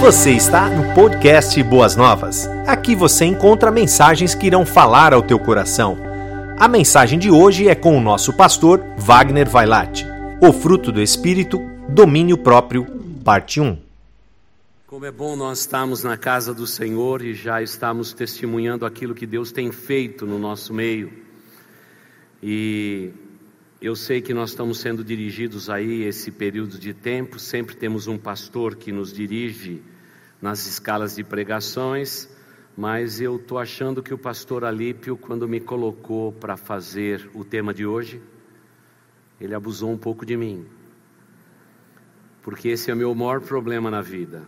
Você está no podcast Boas Novas. Aqui você encontra mensagens que irão falar ao teu coração. A mensagem de hoje é com o nosso pastor Wagner Vailate. O fruto do Espírito, domínio próprio, parte 1. Como é bom nós estarmos na casa do Senhor e já estamos testemunhando aquilo que Deus tem feito no nosso meio. E eu sei que nós estamos sendo dirigidos aí esse período de tempo, sempre temos um pastor que nos dirige nas escalas de pregações, mas eu estou achando que o pastor Alípio, quando me colocou para fazer o tema de hoje, ele abusou um pouco de mim. Porque esse é o meu maior problema na vida: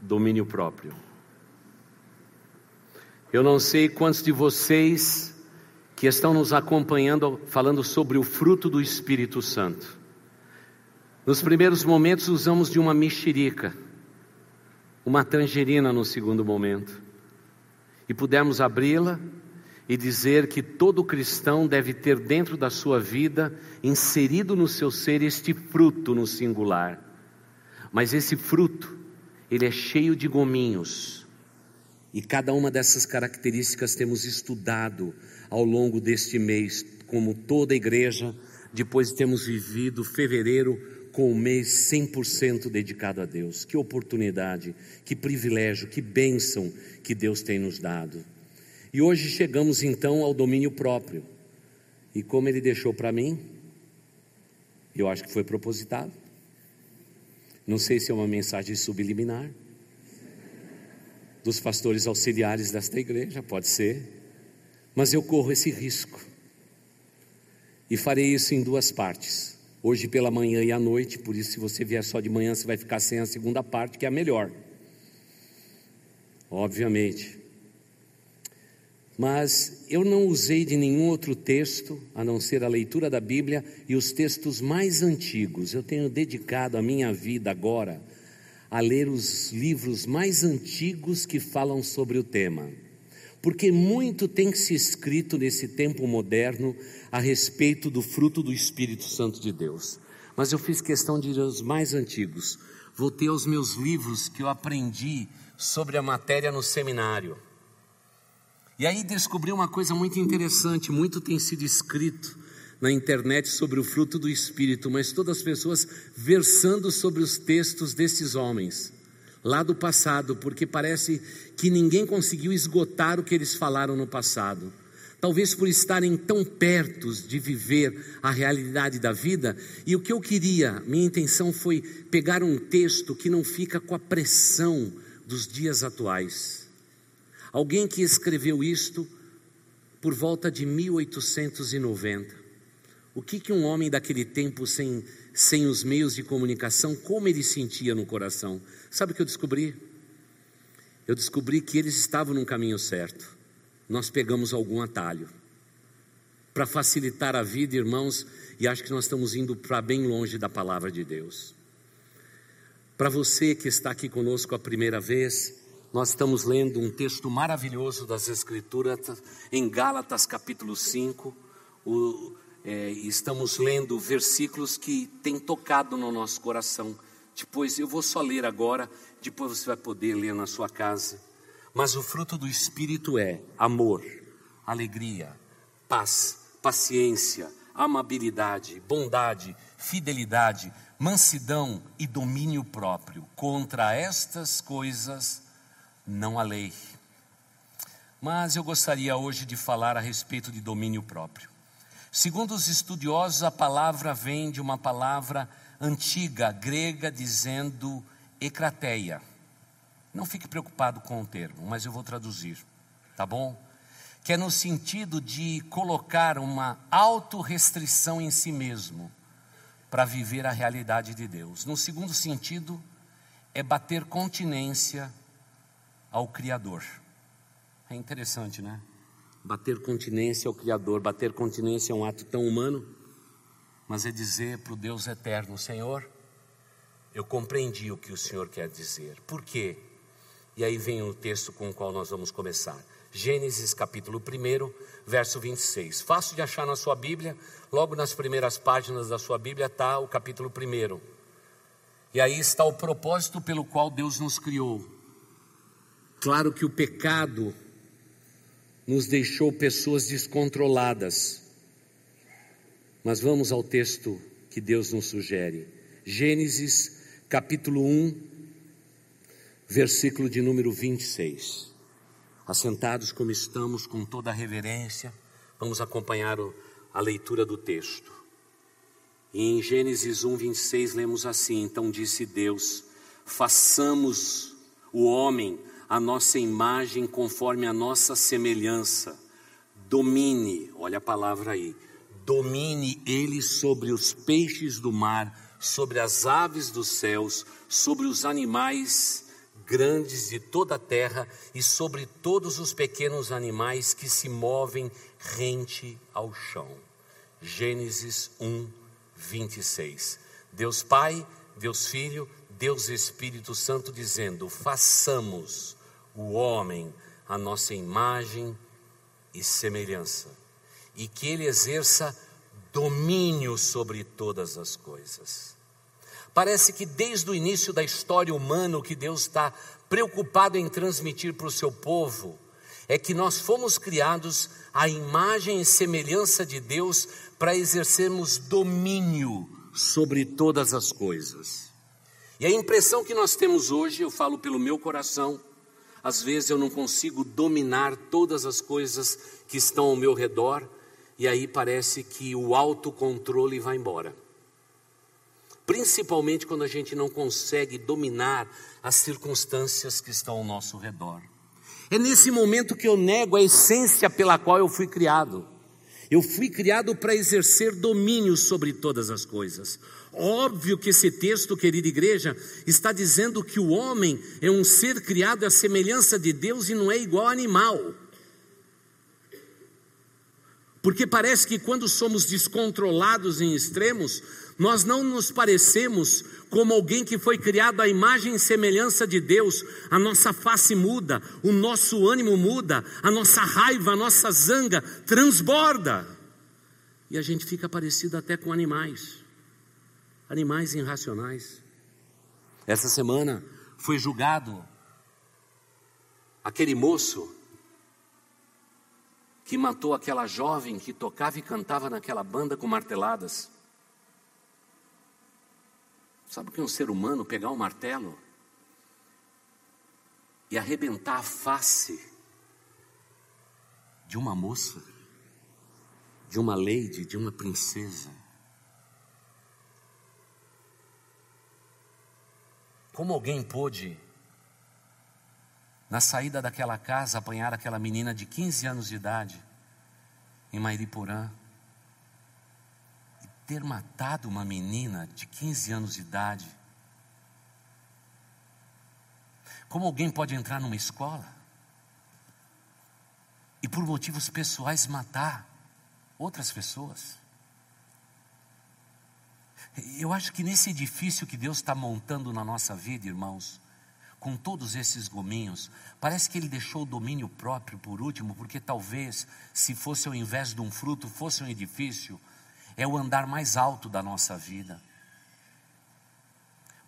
domínio próprio. Eu não sei quantos de vocês que estão nos acompanhando falando sobre o fruto do Espírito Santo. Nos primeiros momentos usamos de uma mexerica, uma tangerina no segundo momento, e pudemos abri-la e dizer que todo cristão deve ter dentro da sua vida, inserido no seu ser, este fruto no singular. Mas esse fruto, ele é cheio de gominhos. E cada uma dessas características temos estudado ao longo deste mês, como toda a igreja, depois de termos vivido fevereiro com o mês 100% dedicado a Deus. Que oportunidade, que privilégio, que bênção que Deus tem nos dado. E hoje chegamos então ao domínio próprio. E como ele deixou para mim, eu acho que foi propositado. Não sei se é uma mensagem subliminar dos pastores auxiliares desta igreja, pode ser mas eu corro esse risco. E farei isso em duas partes. Hoje pela manhã e à noite, por isso, se você vier só de manhã, você vai ficar sem a segunda parte, que é a melhor. Obviamente. Mas eu não usei de nenhum outro texto, a não ser a leitura da Bíblia e os textos mais antigos. Eu tenho dedicado a minha vida agora a ler os livros mais antigos que falam sobre o tema porque muito tem se escrito nesse tempo moderno a respeito do fruto do Espírito Santo de Deus. Mas eu fiz questão de ir aos mais antigos. Voltei aos meus livros que eu aprendi sobre a matéria no seminário. E aí descobri uma coisa muito interessante: muito tem sido escrito na internet sobre o fruto do Espírito, mas todas as pessoas versando sobre os textos desses homens lá do passado, porque parece que ninguém conseguiu esgotar o que eles falaram no passado. Talvez por estarem tão perto de viver a realidade da vida, e o que eu queria, minha intenção foi pegar um texto que não fica com a pressão dos dias atuais. Alguém que escreveu isto por volta de 1890. O que, que um homem daquele tempo, sem, sem os meios de comunicação, como ele sentia no coração? Sabe o que eu descobri? Eu descobri que eles estavam no caminho certo. Nós pegamos algum atalho. Para facilitar a vida, irmãos, e acho que nós estamos indo para bem longe da palavra de Deus. Para você que está aqui conosco a primeira vez, nós estamos lendo um texto maravilhoso das Escrituras em Gálatas capítulo 5. O, é, estamos lendo versículos que têm tocado no nosso coração depois eu vou só ler agora, depois você vai poder ler na sua casa. Mas o fruto do Espírito é amor, alegria, paz, paciência, amabilidade, bondade, fidelidade, mansidão e domínio próprio. Contra estas coisas não há lei. Mas eu gostaria hoje de falar a respeito de domínio próprio. Segundo os estudiosos, a palavra vem de uma palavra antiga grega dizendo ecrateia. Não fique preocupado com o termo, mas eu vou traduzir, tá bom? Que é no sentido de colocar uma autorrestrição em si mesmo para viver a realidade de Deus. No segundo sentido, é bater continência ao Criador. É interessante, né? Bater continência ao Criador. Bater continência é um ato tão humano mas é dizer para o Deus eterno: Senhor, eu compreendi o que o Senhor quer dizer. Por quê? E aí vem o texto com o qual nós vamos começar. Gênesis capítulo 1, verso 26. Fácil de achar na sua Bíblia, logo nas primeiras páginas da sua Bíblia está o capítulo 1. E aí está o propósito pelo qual Deus nos criou. Claro que o pecado nos deixou pessoas descontroladas. Mas vamos ao texto que Deus nos sugere. Gênesis capítulo 1, versículo de número 26. Assentados como estamos, com toda a reverência, vamos acompanhar o, a leitura do texto. E em Gênesis 1, 26, lemos assim: Então disse Deus: façamos o homem a nossa imagem conforme a nossa semelhança, domine, olha a palavra aí, domine ele sobre os peixes do mar, sobre as aves dos céus, sobre os animais grandes de toda a terra e sobre todos os pequenos animais que se movem rente ao chão. Gênesis 1, 26. Deus Pai, Deus Filho, Deus Espírito Santo dizendo: façamos o homem a nossa imagem e semelhança, e que ele exerça domínio sobre todas as coisas. Parece que desde o início da história humana, o que Deus está preocupado em transmitir para o seu povo é que nós fomos criados à imagem e semelhança de Deus para exercermos domínio sobre todas as coisas. E a impressão que nós temos hoje, eu falo pelo meu coração, às vezes eu não consigo dominar todas as coisas que estão ao meu redor, e aí parece que o autocontrole vai embora principalmente quando a gente não consegue dominar as circunstâncias que estão ao nosso redor. É nesse momento que eu nego a essência pela qual eu fui criado. Eu fui criado para exercer domínio sobre todas as coisas. Óbvio que esse texto, querida igreja, está dizendo que o homem é um ser criado à semelhança de Deus e não é igual animal. Porque parece que quando somos descontrolados em extremos, nós não nos parecemos como alguém que foi criado à imagem e semelhança de Deus. A nossa face muda, o nosso ânimo muda, a nossa raiva, a nossa zanga transborda. E a gente fica parecido até com animais, animais irracionais. Essa semana foi julgado aquele moço que matou aquela jovem que tocava e cantava naquela banda com marteladas. Sabe o que um ser humano pegar um martelo e arrebentar a face de uma moça, de uma lady, de uma princesa? Como alguém pôde, na saída daquela casa, apanhar aquela menina de 15 anos de idade, em Mairiporã, ter matado uma menina de 15 anos de idade? Como alguém pode entrar numa escola e, por motivos pessoais, matar outras pessoas? Eu acho que nesse edifício que Deus está montando na nossa vida, irmãos, com todos esses gominhos, parece que Ele deixou o domínio próprio por último, porque talvez, se fosse ao invés de um fruto, fosse um edifício, é o andar mais alto da nossa vida.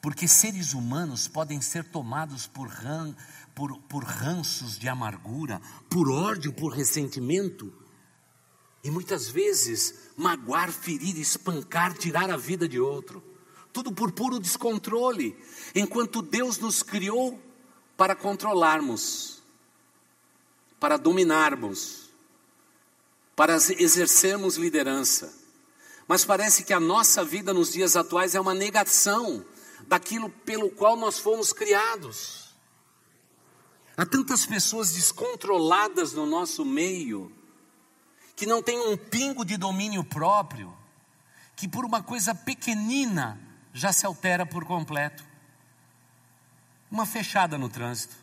Porque seres humanos podem ser tomados por, ran, por, por ranços de amargura, por ódio, por ressentimento, e muitas vezes magoar, ferir, espancar, tirar a vida de outro, tudo por puro descontrole, enquanto Deus nos criou para controlarmos, para dominarmos, para exercermos liderança. Mas parece que a nossa vida nos dias atuais é uma negação daquilo pelo qual nós fomos criados. Há tantas pessoas descontroladas no nosso meio, que não têm um pingo de domínio próprio, que por uma coisa pequenina já se altera por completo. Uma fechada no trânsito,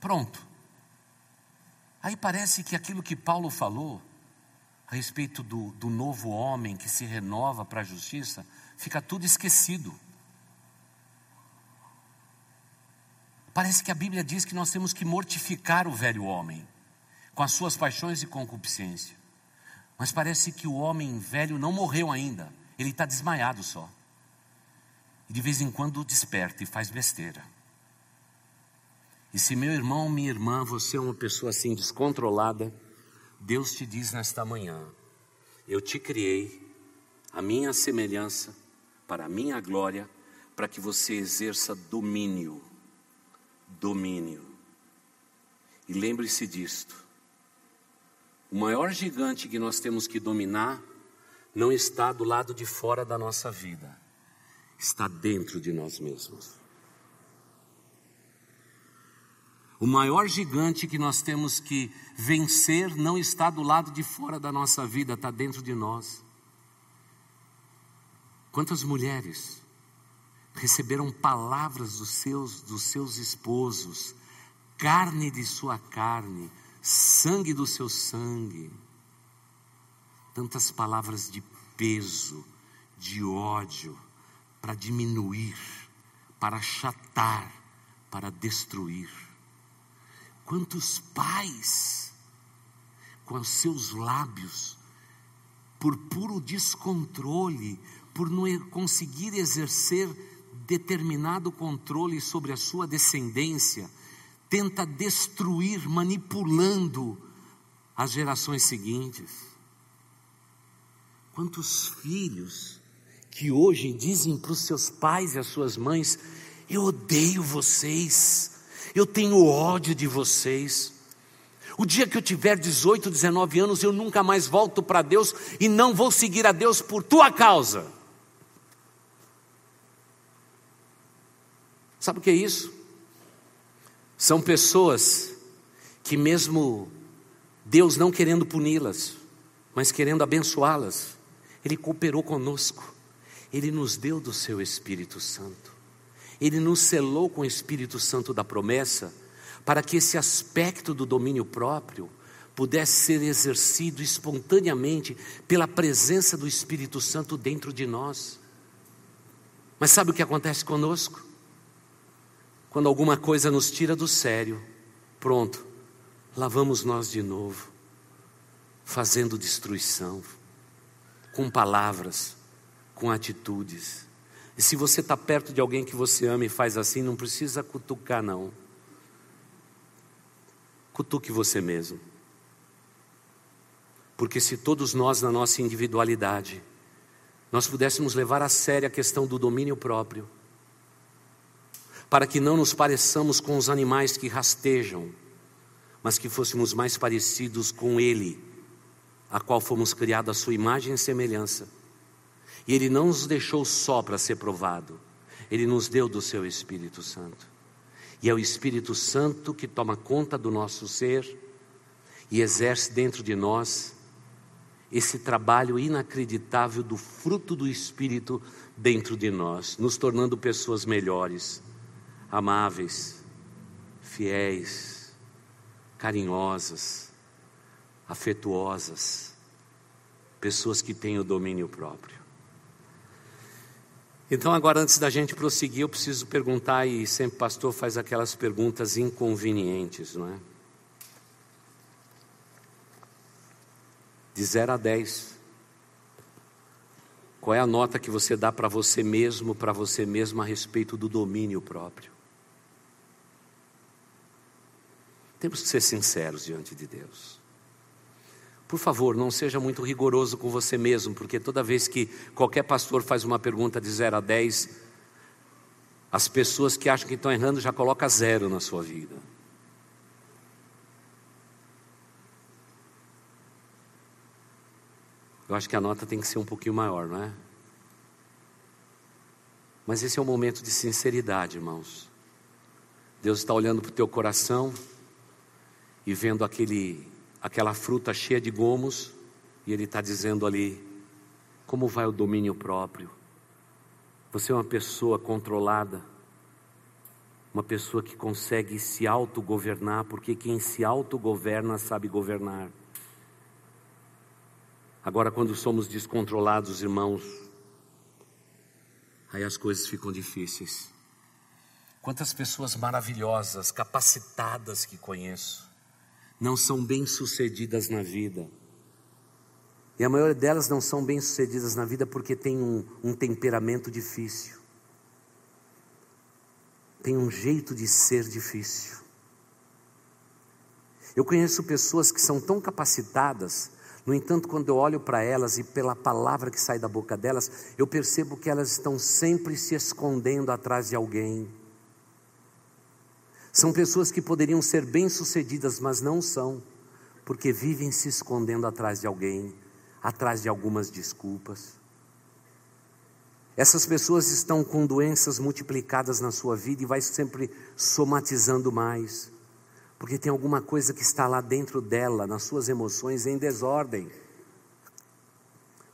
pronto. Aí parece que aquilo que Paulo falou, a respeito do, do novo homem que se renova para a justiça, fica tudo esquecido. Parece que a Bíblia diz que nós temos que mortificar o velho homem, com as suas paixões e concupiscência. Mas parece que o homem velho não morreu ainda, ele está desmaiado só. E de vez em quando desperta e faz besteira. E se meu irmão, minha irmã, você é uma pessoa assim descontrolada, Deus te diz nesta manhã: Eu te criei, a minha semelhança, para a minha glória, para que você exerça domínio. Domínio. E lembre-se disto: o maior gigante que nós temos que dominar não está do lado de fora da nossa vida, está dentro de nós mesmos. O maior gigante que nós temos que vencer não está do lado de fora da nossa vida, está dentro de nós. Quantas mulheres receberam palavras dos seus, dos seus esposos, carne de sua carne, sangue do seu sangue. Tantas palavras de peso, de ódio, para diminuir, para achatar, para destruir. Quantos pais, com os seus lábios, por puro descontrole, por não conseguir exercer determinado controle sobre a sua descendência, tenta destruir, manipulando as gerações seguintes. Quantos filhos que hoje dizem para os seus pais e às suas mães: Eu odeio vocês, eu tenho ódio de vocês. O dia que eu tiver 18, 19 anos, eu nunca mais volto para Deus e não vou seguir a Deus por tua causa. Sabe o que é isso? São pessoas que, mesmo Deus não querendo puni-las, mas querendo abençoá-las, Ele cooperou conosco, Ele nos deu do Seu Espírito Santo. Ele nos selou com o Espírito Santo da promessa, para que esse aspecto do domínio próprio pudesse ser exercido espontaneamente pela presença do Espírito Santo dentro de nós. Mas sabe o que acontece conosco? Quando alguma coisa nos tira do sério, pronto, lá vamos nós de novo, fazendo destruição, com palavras, com atitudes. E se você está perto de alguém que você ama e faz assim, não precisa cutucar, não. Cutuque você mesmo. Porque se todos nós, na nossa individualidade, nós pudéssemos levar a sério a questão do domínio próprio, para que não nos pareçamos com os animais que rastejam, mas que fôssemos mais parecidos com Ele, a qual fomos criados à sua imagem e semelhança e Ele não nos deixou só para ser provado, Ele nos deu do Seu Espírito Santo. E é o Espírito Santo que toma conta do nosso ser e exerce dentro de nós esse trabalho inacreditável do fruto do Espírito dentro de nós, nos tornando pessoas melhores, amáveis, fiéis, carinhosas, afetuosas, pessoas que têm o domínio próprio. Então, agora, antes da gente prosseguir, eu preciso perguntar, e sempre pastor faz aquelas perguntas inconvenientes, não é? De 0 a 10. Qual é a nota que você dá para você mesmo, para você mesmo a respeito do domínio próprio? Temos que ser sinceros diante de Deus. Por favor, não seja muito rigoroso com você mesmo, porque toda vez que qualquer pastor faz uma pergunta de 0 a 10, as pessoas que acham que estão errando já colocam zero na sua vida. Eu acho que a nota tem que ser um pouquinho maior, não é? Mas esse é um momento de sinceridade, irmãos. Deus está olhando para o teu coração e vendo aquele aquela fruta cheia de gomos, e ele está dizendo ali: como vai o domínio próprio? Você é uma pessoa controlada, uma pessoa que consegue se autogovernar, porque quem se autogoverna sabe governar. Agora, quando somos descontrolados, irmãos, aí as coisas ficam difíceis. Quantas pessoas maravilhosas, capacitadas que conheço, não são bem-sucedidas na vida. E a maioria delas não são bem-sucedidas na vida porque tem um, um temperamento difícil. tem um jeito de ser difícil. Eu conheço pessoas que são tão capacitadas, no entanto, quando eu olho para elas e pela palavra que sai da boca delas, eu percebo que elas estão sempre se escondendo atrás de alguém. São pessoas que poderiam ser bem-sucedidas, mas não são, porque vivem se escondendo atrás de alguém, atrás de algumas desculpas. Essas pessoas estão com doenças multiplicadas na sua vida e vai sempre somatizando mais porque tem alguma coisa que está lá dentro dela, nas suas emoções, em desordem.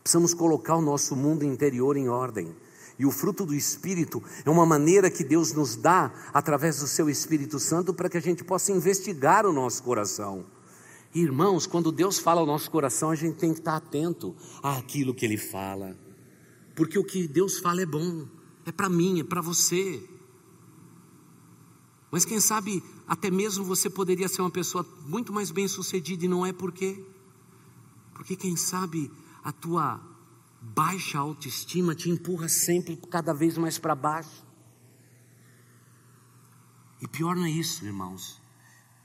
Precisamos colocar o nosso mundo interior em ordem. E o fruto do Espírito é uma maneira que Deus nos dá, através do seu Espírito Santo, para que a gente possa investigar o nosso coração. irmãos, quando Deus fala ao nosso coração, a gente tem que estar atento àquilo que Ele fala, porque o que Deus fala é bom, é para mim, é para você. Mas quem sabe até mesmo você poderia ser uma pessoa muito mais bem sucedida e não é por quê? Porque quem sabe a tua baixa autoestima te empurra sempre cada vez mais para baixo. E pior não é isso, irmãos.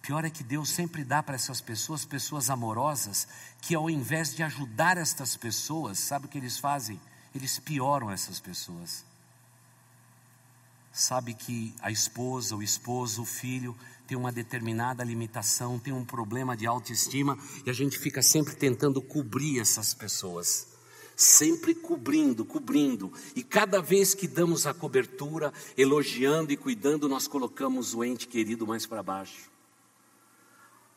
Pior é que Deus sempre dá para essas pessoas, pessoas amorosas, que ao invés de ajudar estas pessoas, sabe o que eles fazem? Eles pioram essas pessoas sabe que a esposa, o esposo, o filho tem uma determinada limitação, tem um problema de autoestima e a gente fica sempre tentando cobrir essas pessoas. Sempre cobrindo, cobrindo, e cada vez que damos a cobertura, elogiando e cuidando, nós colocamos o ente querido mais para baixo.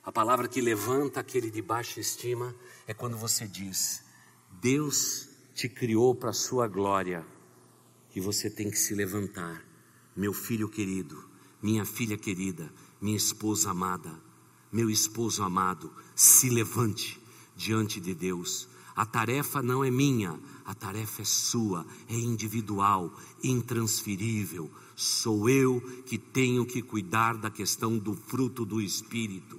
A palavra que levanta aquele de baixa estima é quando você diz: Deus te criou para a sua glória e você tem que se levantar meu filho querido, minha filha querida, minha esposa amada, meu esposo amado, se levante diante de Deus. A tarefa não é minha, a tarefa é sua, é individual, intransferível. Sou eu que tenho que cuidar da questão do fruto do Espírito.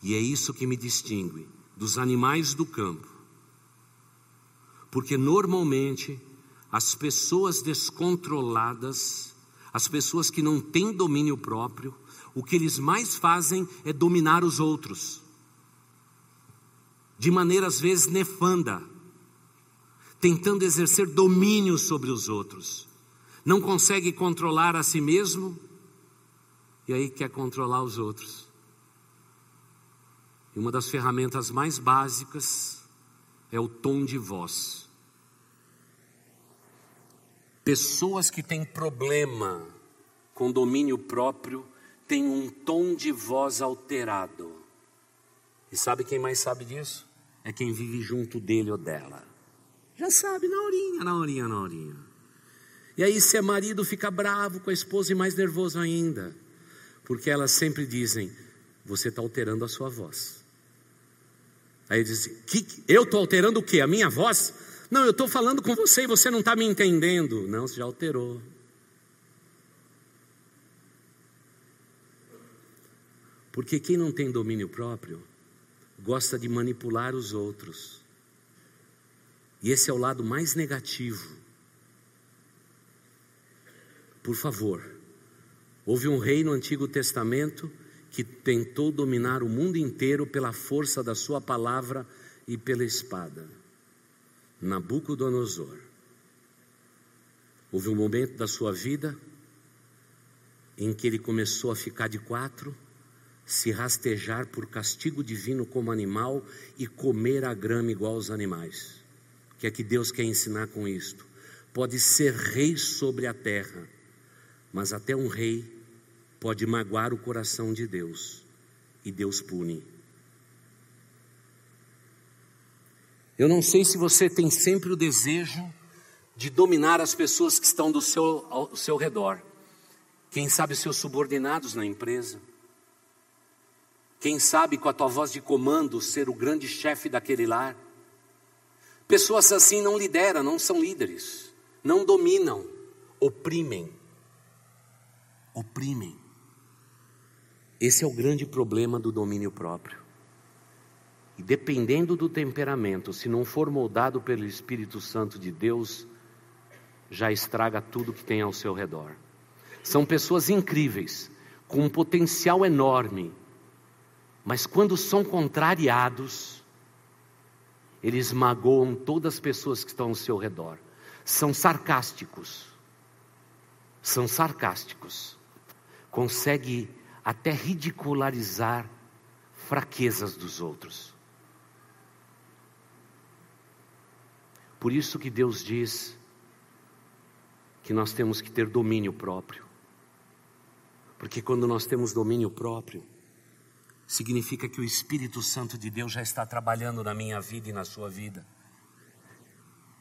E é isso que me distingue dos animais do campo. Porque normalmente as pessoas descontroladas, as pessoas que não têm domínio próprio, o que eles mais fazem é dominar os outros, de maneira às vezes nefanda, tentando exercer domínio sobre os outros. Não consegue controlar a si mesmo e aí quer controlar os outros. E uma das ferramentas mais básicas é o tom de voz. Pessoas que têm problema com domínio próprio têm um tom de voz alterado. E sabe quem mais sabe disso? É quem vive junto dele ou dela. Já sabe, na horinha, na horinha, na horinha. E aí, se é marido, fica bravo com a esposa e mais nervoso ainda. Porque elas sempre dizem: Você está alterando a sua voz. Aí diz: Eu estou alterando o quê? A minha voz? Não, eu estou falando com você e você não está me entendendo. Não, você já alterou. Porque quem não tem domínio próprio gosta de manipular os outros. E esse é o lado mais negativo. Por favor, houve um rei no Antigo Testamento que tentou dominar o mundo inteiro pela força da sua palavra e pela espada. Nabucodonosor. Houve um momento da sua vida em que ele começou a ficar de quatro, se rastejar por castigo divino como animal e comer a grama igual aos animais. O que é que Deus quer ensinar com isto? Pode ser rei sobre a terra, mas até um rei pode magoar o coração de Deus e Deus pune. Eu não sei se você tem sempre o desejo de dominar as pessoas que estão do seu, ao seu redor. Quem sabe seus subordinados na empresa. Quem sabe com a tua voz de comando ser o grande chefe daquele lar. Pessoas assim não lideram, não são líderes, não dominam, oprimem. Oprimem. Esse é o grande problema do domínio próprio. E dependendo do temperamento, se não for moldado pelo Espírito Santo de Deus, já estraga tudo que tem ao seu redor. São pessoas incríveis, com um potencial enorme, mas quando são contrariados, eles magoam todas as pessoas que estão ao seu redor. São sarcásticos. São sarcásticos. Consegue até ridicularizar fraquezas dos outros. Por isso que Deus diz que nós temos que ter domínio próprio. Porque quando nós temos domínio próprio, significa que o Espírito Santo de Deus já está trabalhando na minha vida e na sua vida.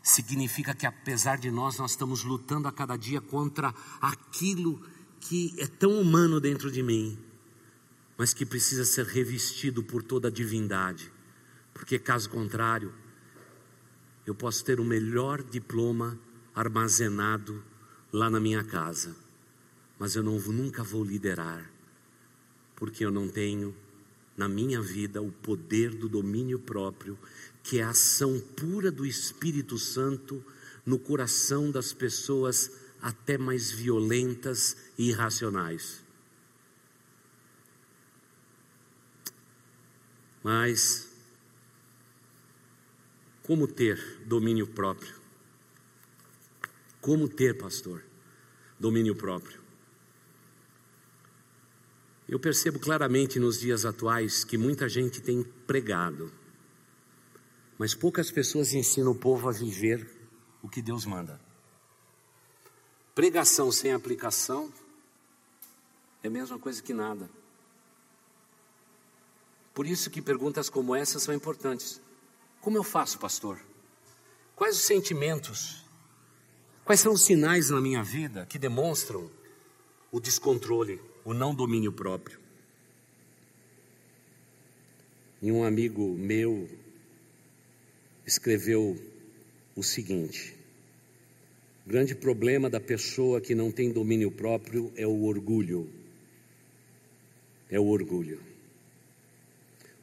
Significa que apesar de nós, nós estamos lutando a cada dia contra aquilo que é tão humano dentro de mim, mas que precisa ser revestido por toda a divindade. Porque caso contrário, eu posso ter o melhor diploma armazenado lá na minha casa, mas eu não, nunca vou liderar, porque eu não tenho na minha vida o poder do domínio próprio, que é a ação pura do Espírito Santo no coração das pessoas até mais violentas e irracionais. Mas como ter domínio próprio? Como ter, pastor, domínio próprio? Eu percebo claramente nos dias atuais que muita gente tem pregado, mas poucas pessoas ensinam o povo a viver o que Deus manda. Pregação sem aplicação é a mesma coisa que nada. Por isso que perguntas como essa são importantes. Como eu faço, pastor? Quais os sentimentos Quais são os sinais na minha vida que demonstram o descontrole, o não domínio próprio? E um amigo meu escreveu o seguinte: o grande problema da pessoa que não tem domínio próprio é o orgulho. É o orgulho.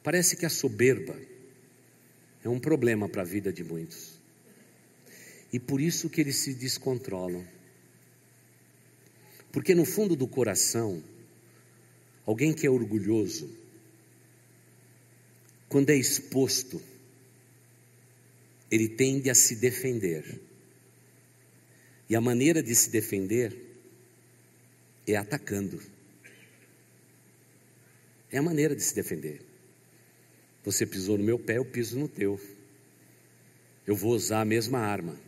Parece que a soberba é um problema para a vida de muitos. E por isso que eles se descontrolam. Porque no fundo do coração, alguém que é orgulhoso, quando é exposto, ele tende a se defender. E a maneira de se defender é atacando. É a maneira de se defender. Você pisou no meu pé, eu piso no teu. Eu vou usar a mesma arma.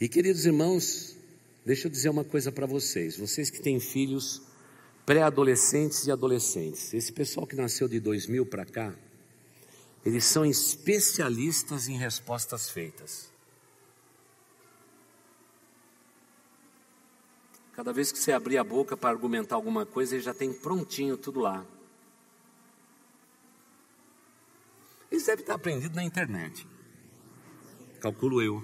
E queridos irmãos, deixa eu dizer uma coisa para vocês, vocês que têm filhos pré-adolescentes e adolescentes, esse pessoal que nasceu de 2000 para cá, eles são especialistas em respostas feitas. Cada vez que você abrir a boca para argumentar alguma coisa, ele já tem prontinho tudo lá. Eles devem estar aprendido na internet. Calculo eu.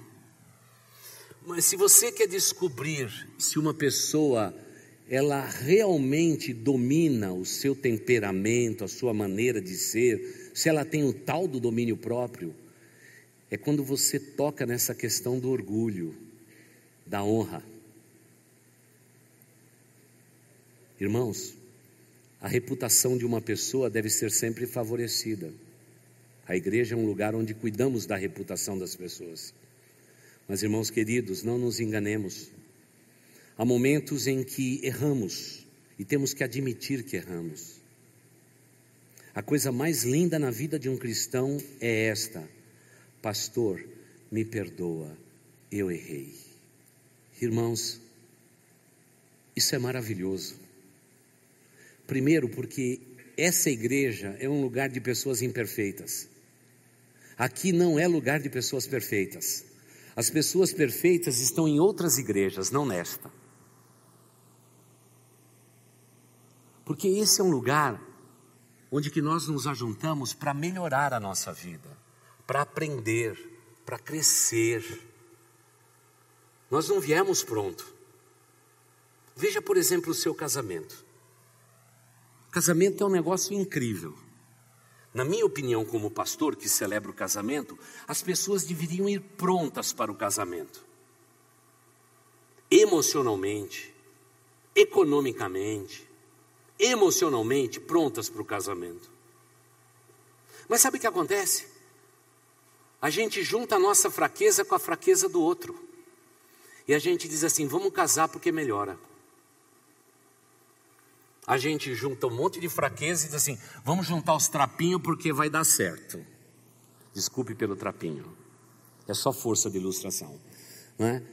Mas se você quer descobrir se uma pessoa ela realmente domina o seu temperamento, a sua maneira de ser, se ela tem o tal do domínio próprio, é quando você toca nessa questão do orgulho, da honra. Irmãos, a reputação de uma pessoa deve ser sempre favorecida. A igreja é um lugar onde cuidamos da reputação das pessoas. Mas, irmãos queridos, não nos enganemos. Há momentos em que erramos e temos que admitir que erramos. A coisa mais linda na vida de um cristão é esta: Pastor, me perdoa, eu errei. Irmãos, isso é maravilhoso. Primeiro, porque essa igreja é um lugar de pessoas imperfeitas. Aqui não é lugar de pessoas perfeitas. As pessoas perfeitas estão em outras igrejas, não nesta. Porque esse é um lugar onde que nós nos ajuntamos para melhorar a nossa vida, para aprender, para crescer. Nós não viemos pronto. Veja, por exemplo, o seu casamento. Casamento é um negócio incrível. Na minha opinião, como pastor que celebra o casamento, as pessoas deveriam ir prontas para o casamento. Emocionalmente, economicamente, emocionalmente prontas para o casamento. Mas sabe o que acontece? A gente junta a nossa fraqueza com a fraqueza do outro. E a gente diz assim: vamos casar porque melhora. A gente junta um monte de fraqueza e diz assim: vamos juntar os trapinhos porque vai dar certo. Desculpe pelo trapinho, é só força de ilustração, não é?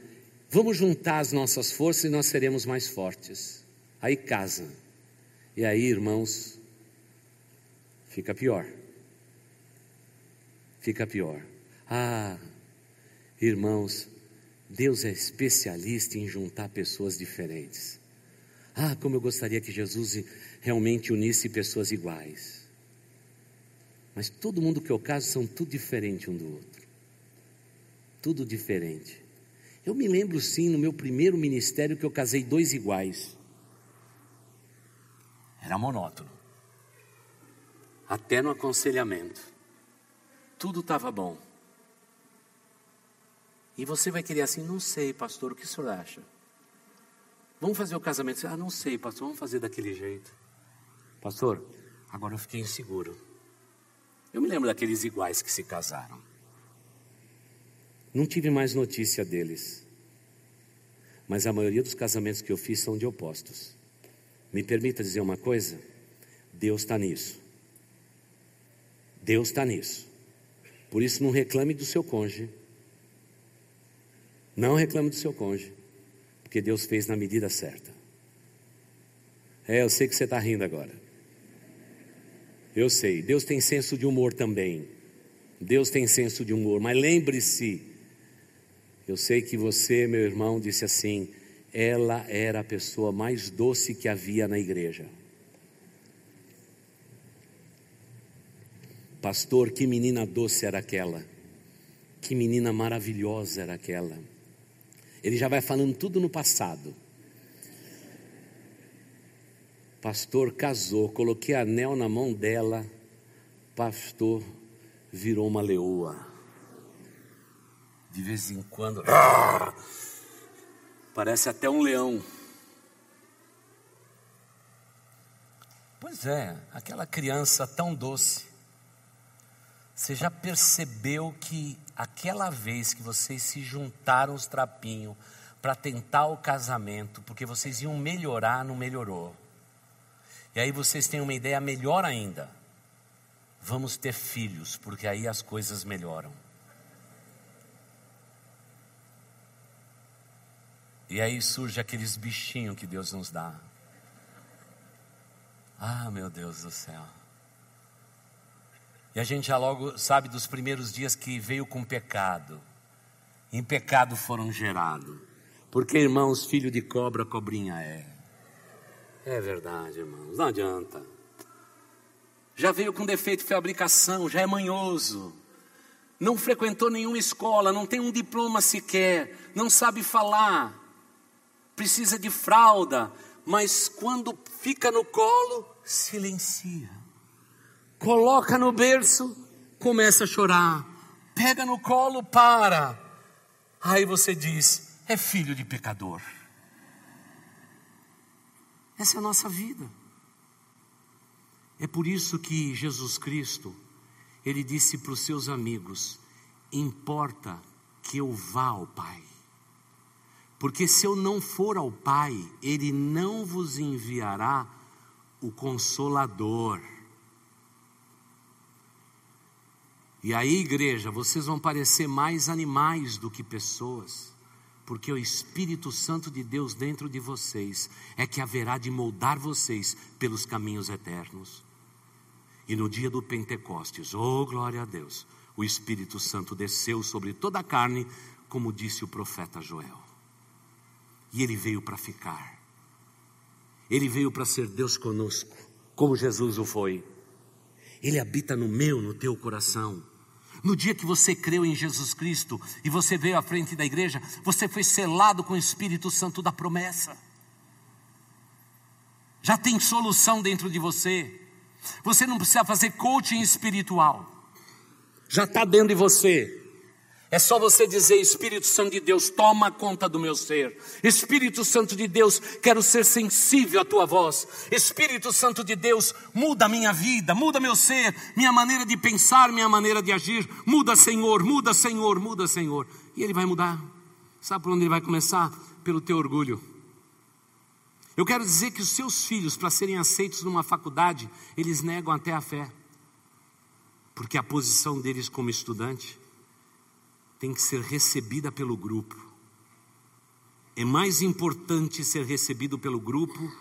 Vamos juntar as nossas forças e nós seremos mais fortes. Aí casa. E aí, irmãos, fica pior. Fica pior. Ah, irmãos, Deus é especialista em juntar pessoas diferentes. Ah, como eu gostaria que Jesus realmente unisse pessoas iguais. Mas todo mundo que eu caso são tudo diferente um do outro. Tudo diferente. Eu me lembro sim no meu primeiro ministério que eu casei dois iguais. Era monótono. Até no aconselhamento. Tudo estava bom. E você vai querer assim, não sei, pastor, o que o senhor acha? Vamos fazer o casamento? Ah, não sei, pastor, vamos fazer daquele jeito. Pastor, agora eu fiquei inseguro. Eu me lembro daqueles iguais que se casaram. Não tive mais notícia deles. Mas a maioria dos casamentos que eu fiz são de opostos. Me permita dizer uma coisa: Deus está nisso. Deus está nisso. Por isso, não reclame do seu cônjuge. Não reclame do seu cônjuge. Porque Deus fez na medida certa. É, eu sei que você está rindo agora. Eu sei. Deus tem senso de humor também. Deus tem senso de humor. Mas lembre-se eu sei que você, meu irmão, disse assim: ela era a pessoa mais doce que havia na igreja. Pastor, que menina doce era aquela, que menina maravilhosa era aquela. Ele já vai falando tudo no passado. Pastor casou, coloquei anel na mão dela, pastor virou uma leoa de vez em quando. Parece até um leão. Pois é, aquela criança tão doce. Você já percebeu que aquela vez que vocês se juntaram os trapinhos para tentar o casamento, porque vocês iam melhorar, não melhorou. E aí vocês têm uma ideia melhor ainda. Vamos ter filhos, porque aí as coisas melhoram. E aí surge aqueles bichinhos que Deus nos dá. Ah, meu Deus do céu. E a gente já logo sabe dos primeiros dias que veio com pecado. Em pecado foram gerados. Porque, irmãos, filho de cobra, cobrinha é. É verdade, irmãos, não adianta. Já veio com defeito de fabricação, já é manhoso. Não frequentou nenhuma escola, não tem um diploma sequer, não sabe falar precisa de fralda, mas quando fica no colo, silencia. Coloca no berço, começa a chorar. Pega no colo, para. Aí você diz: é filho de pecador. Essa é a nossa vida. É por isso que Jesus Cristo, ele disse para os seus amigos: importa que eu vá ao Pai. Porque se eu não for ao Pai, Ele não vos enviará o Consolador. E aí, igreja, vocês vão parecer mais animais do que pessoas, porque o Espírito Santo de Deus dentro de vocês é que haverá de moldar vocês pelos caminhos eternos. E no dia do Pentecostes, oh glória a Deus, o Espírito Santo desceu sobre toda a carne, como disse o profeta Joel. E ele veio para ficar. Ele veio para ser Deus conosco, como Jesus o foi. Ele habita no meu, no teu coração. No dia que você creu em Jesus Cristo e você veio à frente da igreja, você foi selado com o Espírito Santo da promessa. Já tem solução dentro de você. Você não precisa fazer coaching espiritual. Já está dentro de você. É só você dizer, Espírito Santo de Deus, toma conta do meu ser. Espírito Santo de Deus, quero ser sensível à tua voz. Espírito Santo de Deus, muda a minha vida, muda meu ser, minha maneira de pensar, minha maneira de agir. Muda, Senhor, muda, Senhor, muda, Senhor. E ele vai mudar. Sabe por onde ele vai começar? Pelo teu orgulho. Eu quero dizer que os seus filhos, para serem aceitos numa faculdade, eles negam até a fé. Porque a posição deles como estudante tem que ser recebida pelo grupo. É mais importante ser recebido pelo grupo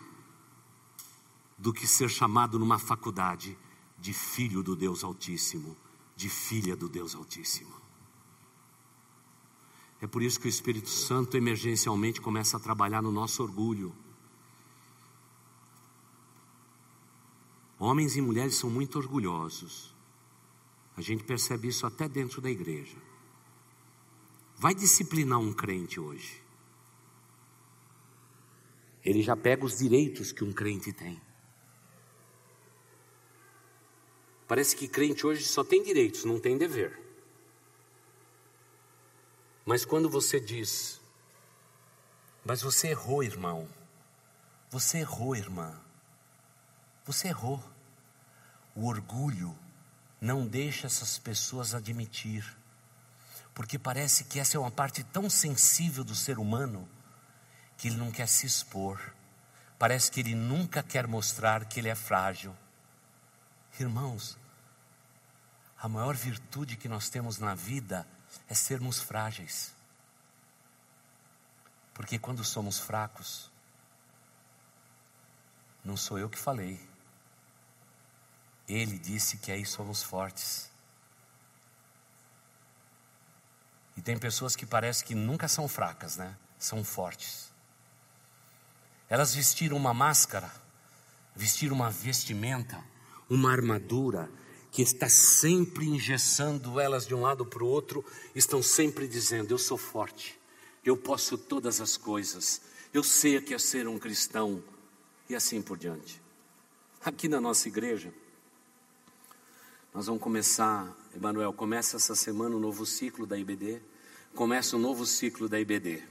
do que ser chamado numa faculdade de filho do Deus Altíssimo, de filha do Deus Altíssimo. É por isso que o Espírito Santo emergencialmente começa a trabalhar no nosso orgulho. Homens e mulheres são muito orgulhosos. A gente percebe isso até dentro da igreja. Vai disciplinar um crente hoje. Ele já pega os direitos que um crente tem. Parece que crente hoje só tem direitos, não tem dever. Mas quando você diz, mas você errou, irmão, você errou, irmã, você errou. O orgulho não deixa essas pessoas admitir porque parece que essa é uma parte tão sensível do ser humano que ele não quer se expor. Parece que ele nunca quer mostrar que ele é frágil. Irmãos, a maior virtude que nós temos na vida é sermos frágeis. Porque quando somos fracos, não sou eu que falei. Ele disse que aí somos fortes. E tem pessoas que parece que nunca são fracas, né? São fortes. Elas vestiram uma máscara, vestiram uma vestimenta, uma armadura que está sempre engessando elas de um lado para o outro, estão sempre dizendo: Eu sou forte, eu posso todas as coisas, eu sei o que é ser um cristão, e assim por diante. Aqui na nossa igreja, nós vamos começar, Emanuel, começa essa semana o um novo ciclo da IBD, começa um novo ciclo da IBD,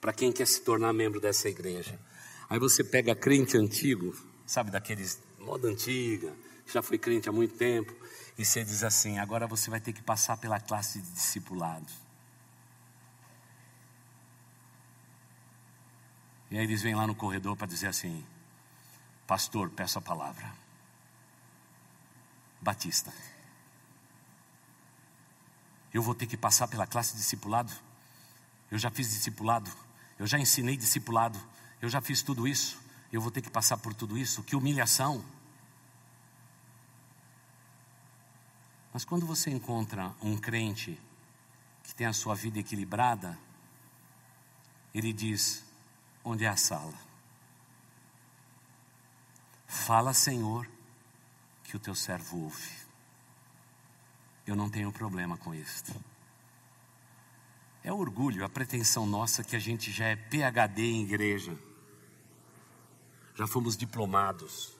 para quem quer se tornar membro dessa igreja. Aí você pega crente antigo, sabe, daqueles moda antiga, já foi crente há muito tempo, e você diz assim: agora você vai ter que passar pela classe de discipulado. E aí eles vêm lá no corredor para dizer assim: Pastor, peço a palavra. Batista. Eu vou ter que passar pela classe discipulado. Eu já fiz discipulado. Eu já ensinei discipulado. Eu já fiz tudo isso. Eu vou ter que passar por tudo isso. Que humilhação. Mas quando você encontra um crente que tem a sua vida equilibrada, ele diz: Onde é a sala? Fala, Senhor, que o teu servo ouve. Eu não tenho problema com isso. É orgulho, a pretensão nossa que a gente já é PhD em igreja. Já fomos diplomados.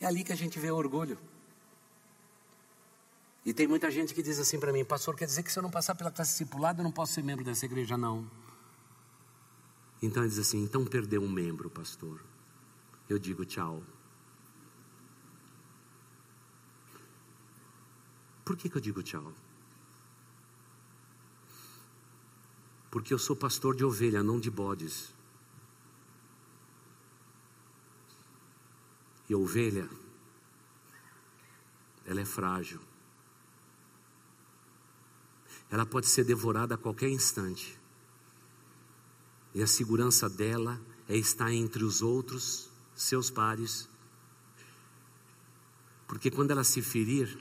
É ali que a gente vê o orgulho. E tem muita gente que diz assim para mim, pastor, quer dizer que se eu não passar pela classe discipulada, eu não posso ser membro dessa igreja, não. Então ele diz assim, então perdeu um membro, pastor. Eu digo tchau. Por que, que eu digo tchau? Porque eu sou pastor de ovelha, não de bodes. E ovelha, ela é frágil. Ela pode ser devorada a qualquer instante. E a segurança dela é estar entre os outros, seus pares. Porque quando ela se ferir,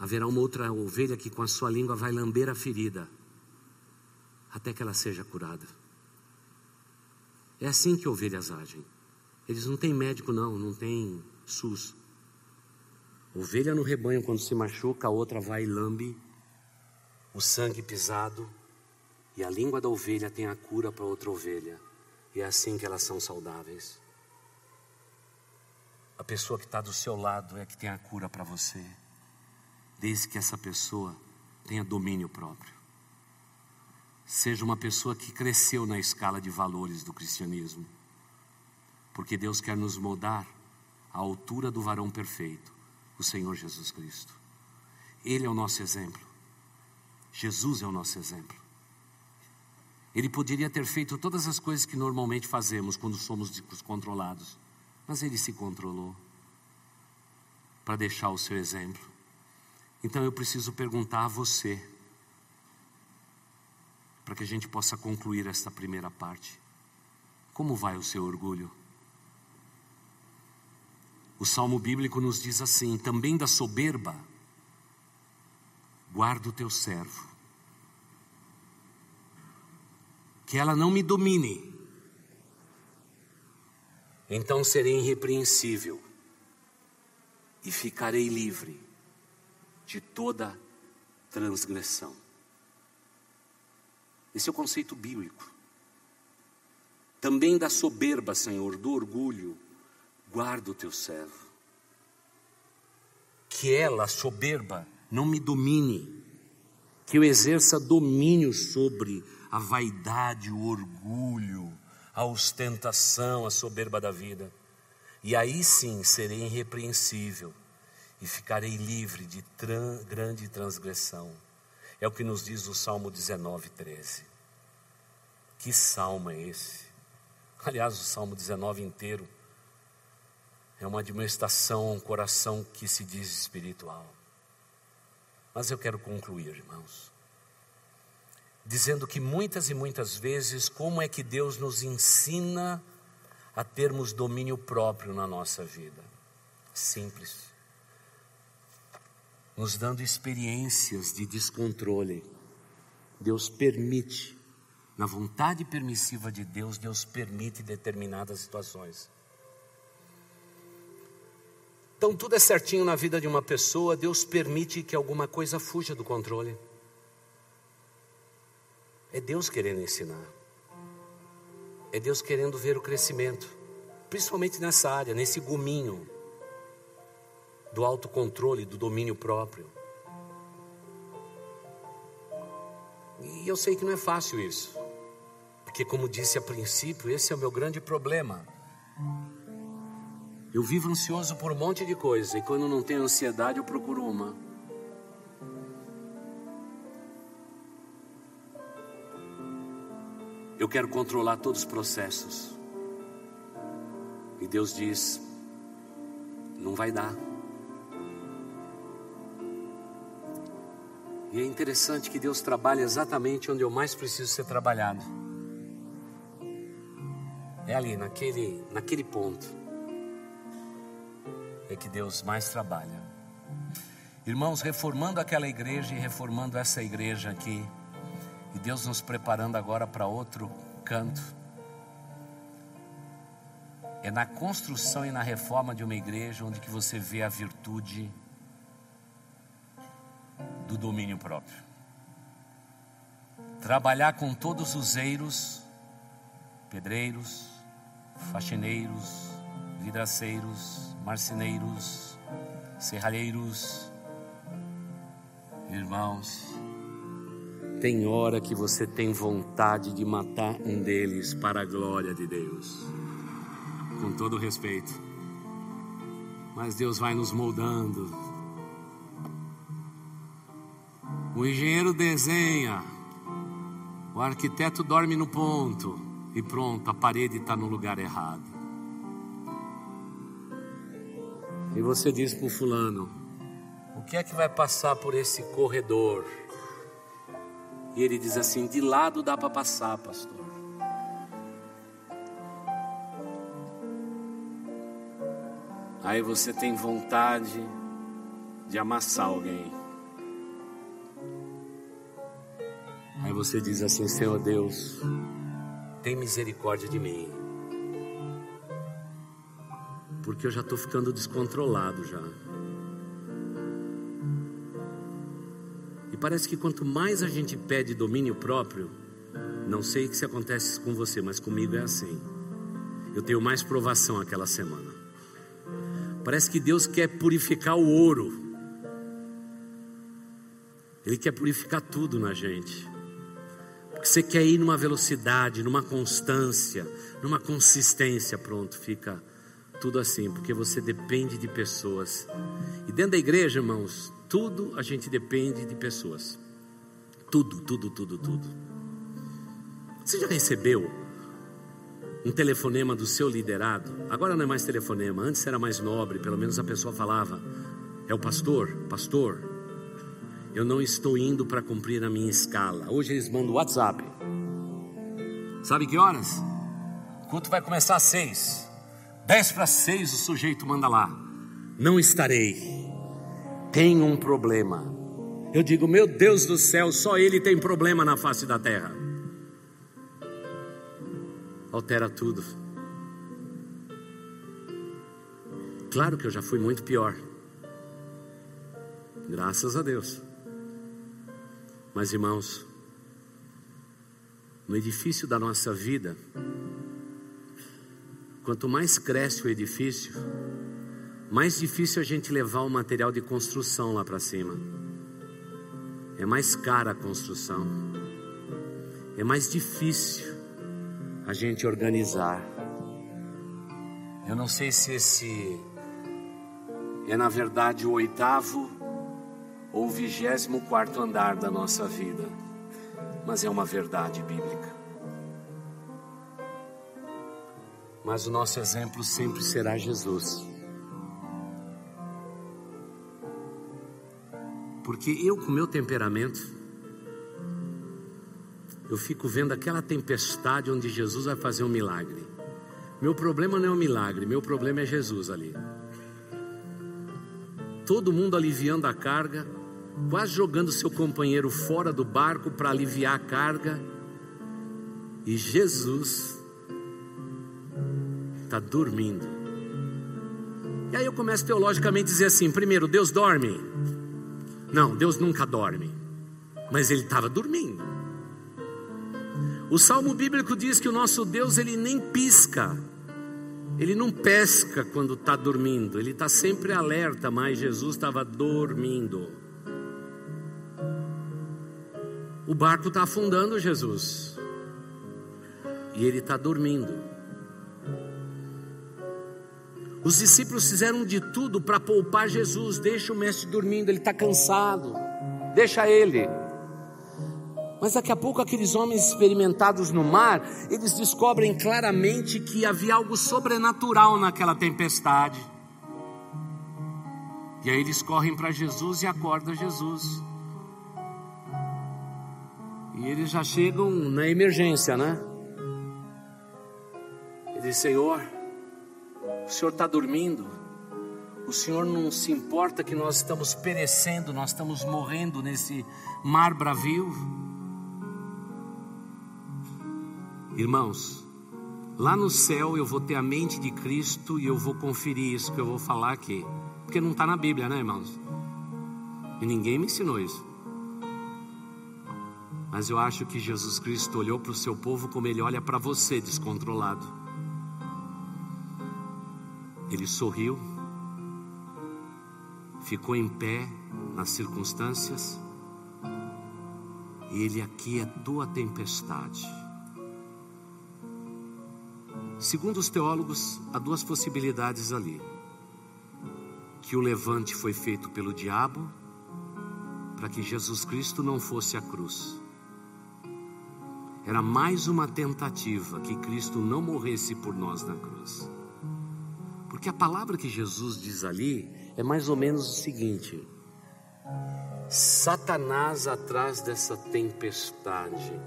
haverá uma outra ovelha que com a sua língua vai lamber a ferida, até que ela seja curada. É assim que ovelhas agem. Eles não têm médico, não, não tem SUS. Ovelha no rebanho, quando se machuca, a outra vai e lambe o sangue pisado, e a língua da ovelha tem a cura para outra ovelha. E é assim que elas são saudáveis. A pessoa que está do seu lado é que tem a cura para você. Desde que essa pessoa tenha domínio próprio. Seja uma pessoa que cresceu na escala de valores do cristianismo. Porque Deus quer nos moldar à altura do varão perfeito, o Senhor Jesus Cristo. Ele é o nosso exemplo. Jesus é o nosso exemplo. Ele poderia ter feito todas as coisas que normalmente fazemos quando somos descontrolados, mas ele se controlou para deixar o seu exemplo. Então eu preciso perguntar a você, para que a gente possa concluir esta primeira parte: como vai o seu orgulho? O salmo bíblico nos diz assim: também da soberba, guarda o teu servo, que ela não me domine, então serei irrepreensível e ficarei livre de toda transgressão. Esse é o conceito bíblico. Também da soberba, Senhor, do orgulho, guarda o teu servo. Que ela, soberba, não me domine, que eu exerça domínio sobre a vaidade, o orgulho, a ostentação, a soberba da vida. E aí sim serei irrepreensível e ficarei livre de tran grande transgressão. É o que nos diz o Salmo 19, 13. Que salmo é esse? Aliás, o Salmo 19 inteiro é uma admoestação a um coração que se diz espiritual. Mas eu quero concluir, irmãos, dizendo que muitas e muitas vezes, como é que Deus nos ensina a termos domínio próprio na nossa vida? Simples nos dando experiências de descontrole. Deus permite, na vontade permissiva de Deus, Deus permite determinadas situações. Então, tudo é certinho na vida de uma pessoa, Deus permite que alguma coisa fuja do controle. É Deus querendo ensinar, é Deus querendo ver o crescimento, principalmente nessa área, nesse guminho do autocontrole, do domínio próprio. E eu sei que não é fácil isso, porque, como disse a princípio, esse é o meu grande problema. Eu vivo ansioso por um monte de coisa, e quando não tenho ansiedade, eu procuro uma. Eu quero controlar todos os processos. E Deus diz: não vai dar. E é interessante que Deus trabalha exatamente onde eu mais preciso ser trabalhado. É ali, naquele, naquele ponto. É que Deus mais trabalha. Irmãos, reformando aquela igreja e reformando essa igreja aqui, e Deus nos preparando agora para outro canto. É na construção e na reforma de uma igreja onde que você vê a virtude do domínio próprio. Trabalhar com todos os eiros, pedreiros, faxineiros, vidraceiros, marceneiros, serralheiros. Irmãos, tem hora que você tem vontade de matar um deles para a glória de Deus. Com todo respeito. Mas Deus vai nos moldando, O engenheiro desenha, o arquiteto dorme no ponto e pronto, a parede está no lugar errado. E você diz para o fulano: o que é que vai passar por esse corredor? E ele diz assim: de lado dá para passar, pastor. Aí você tem vontade de amassar alguém. Você diz assim: Senhor Deus, tem misericórdia de mim. Porque eu já estou ficando descontrolado já. E parece que quanto mais a gente pede domínio próprio, não sei o que se acontece com você, mas comigo é assim. Eu tenho mais provação aquela semana. Parece que Deus quer purificar o ouro Ele quer purificar tudo na gente. Porque você quer ir numa velocidade, numa constância, numa consistência, pronto, fica tudo assim, porque você depende de pessoas. E dentro da igreja, irmãos, tudo a gente depende de pessoas. Tudo, tudo, tudo, tudo. Você já recebeu um telefonema do seu liderado? Agora não é mais telefonema, antes era mais nobre, pelo menos a pessoa falava: É o pastor, pastor, eu não estou indo para cumprir a minha escala. Hoje eles mandam WhatsApp. Sabe que horas? Quanto vai começar às seis. Dez para seis o sujeito manda lá. Não estarei. Tenho um problema. Eu digo, meu Deus do céu, só ele tem problema na face da terra. Altera tudo. Claro que eu já fui muito pior. Graças a Deus. Mas irmãos, no edifício da nossa vida, quanto mais cresce o edifício, mais difícil a gente levar o material de construção lá para cima. É mais cara a construção. É mais difícil a gente organizar. Eu não sei se esse é na verdade o oitavo ou o vigésimo quarto andar da nossa vida, mas é uma verdade bíblica. Mas o nosso exemplo sempre será Jesus. Porque eu, com meu temperamento, eu fico vendo aquela tempestade onde Jesus vai fazer um milagre. Meu problema não é o um milagre, meu problema é Jesus ali. Todo mundo aliviando a carga, quase jogando seu companheiro fora do barco para aliviar a carga. E Jesus está dormindo. E aí eu começo teologicamente a dizer assim: primeiro, Deus dorme? Não, Deus nunca dorme. Mas ele estava dormindo. O salmo bíblico diz que o nosso Deus ele nem pisca, ele não pesca quando está dormindo, ele está sempre alerta, mas Jesus estava dormindo. O barco está afundando, Jesus. E ele está dormindo. Os discípulos fizeram de tudo para poupar Jesus. Deixa o mestre dormindo, ele está cansado. Deixa ele. Mas daqui a pouco aqueles homens experimentados no mar, eles descobrem claramente que havia algo sobrenatural naquela tempestade. E aí eles correm para Jesus e acordam Jesus. E eles já chegam na emergência, né? Ele diz: Senhor, o Senhor está dormindo. O Senhor não se importa que nós estamos perecendo, nós estamos morrendo nesse mar bravio. Irmãos, lá no céu eu vou ter a mente de Cristo e eu vou conferir isso que eu vou falar aqui. Porque não está na Bíblia, né, irmãos? E ninguém me ensinou isso. Mas eu acho que Jesus Cristo olhou para o seu povo como ele olha para você, descontrolado. Ele sorriu, ficou em pé nas circunstâncias, e ele aquietou a tempestade. Segundo os teólogos, há duas possibilidades ali: que o levante foi feito pelo diabo para que Jesus Cristo não fosse à cruz. Era mais uma tentativa que Cristo não morresse por nós na cruz. Porque a palavra que Jesus diz ali é mais ou menos o seguinte: Satanás atrás dessa tempestade,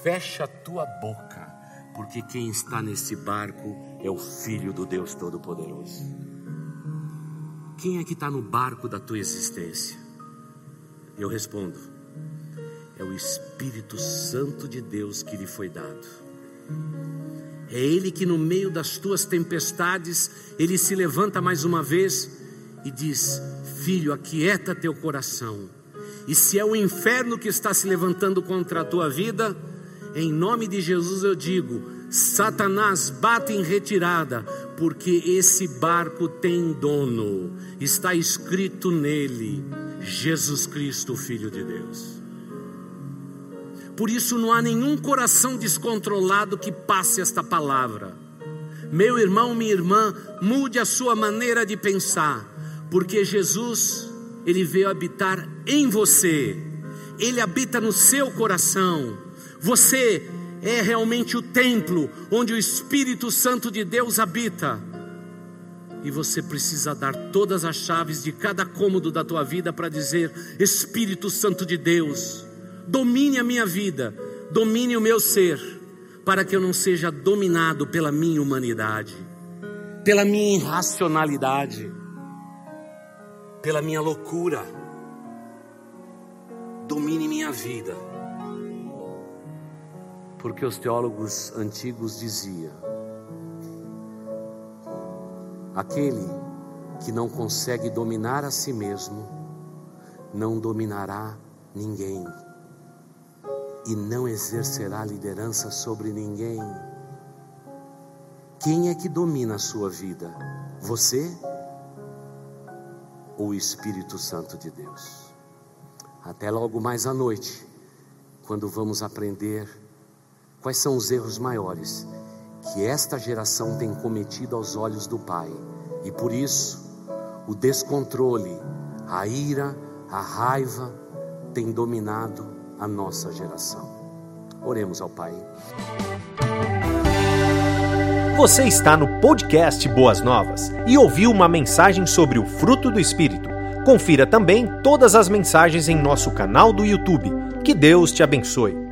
fecha a tua boca, porque quem está nesse barco é o Filho do Deus Todo-Poderoso. Quem é que está no barco da tua existência? Eu respondo: Espírito Santo de Deus que lhe foi dado. É Ele que no meio das tuas tempestades, Ele se levanta mais uma vez e diz: Filho, aquieta teu coração. E se é o inferno que está se levantando contra a tua vida, em nome de Jesus eu digo: Satanás, bate em retirada, porque esse barco tem dono, está escrito nele Jesus Cristo, Filho de Deus. Por isso não há nenhum coração descontrolado que passe esta palavra. Meu irmão, minha irmã, mude a sua maneira de pensar, porque Jesus, ele veio habitar em você. Ele habita no seu coração. Você é realmente o templo onde o Espírito Santo de Deus habita. E você precisa dar todas as chaves de cada cômodo da tua vida para dizer: Espírito Santo de Deus, domine a minha vida, domine o meu ser, para que eu não seja dominado pela minha humanidade, pela minha irracionalidade, pela minha loucura. Domine minha vida. Porque os teólogos antigos diziam: aquele que não consegue dominar a si mesmo, não dominará ninguém e não exercerá liderança sobre ninguém. Quem é que domina a sua vida? Você ou o Espírito Santo de Deus? Até logo mais à noite, quando vamos aprender quais são os erros maiores que esta geração tem cometido aos olhos do Pai. E por isso, o descontrole, a ira, a raiva tem dominado a nossa geração. Oremos ao Pai. Você está no podcast Boas Novas e ouviu uma mensagem sobre o fruto do Espírito. Confira também todas as mensagens em nosso canal do YouTube. Que Deus te abençoe.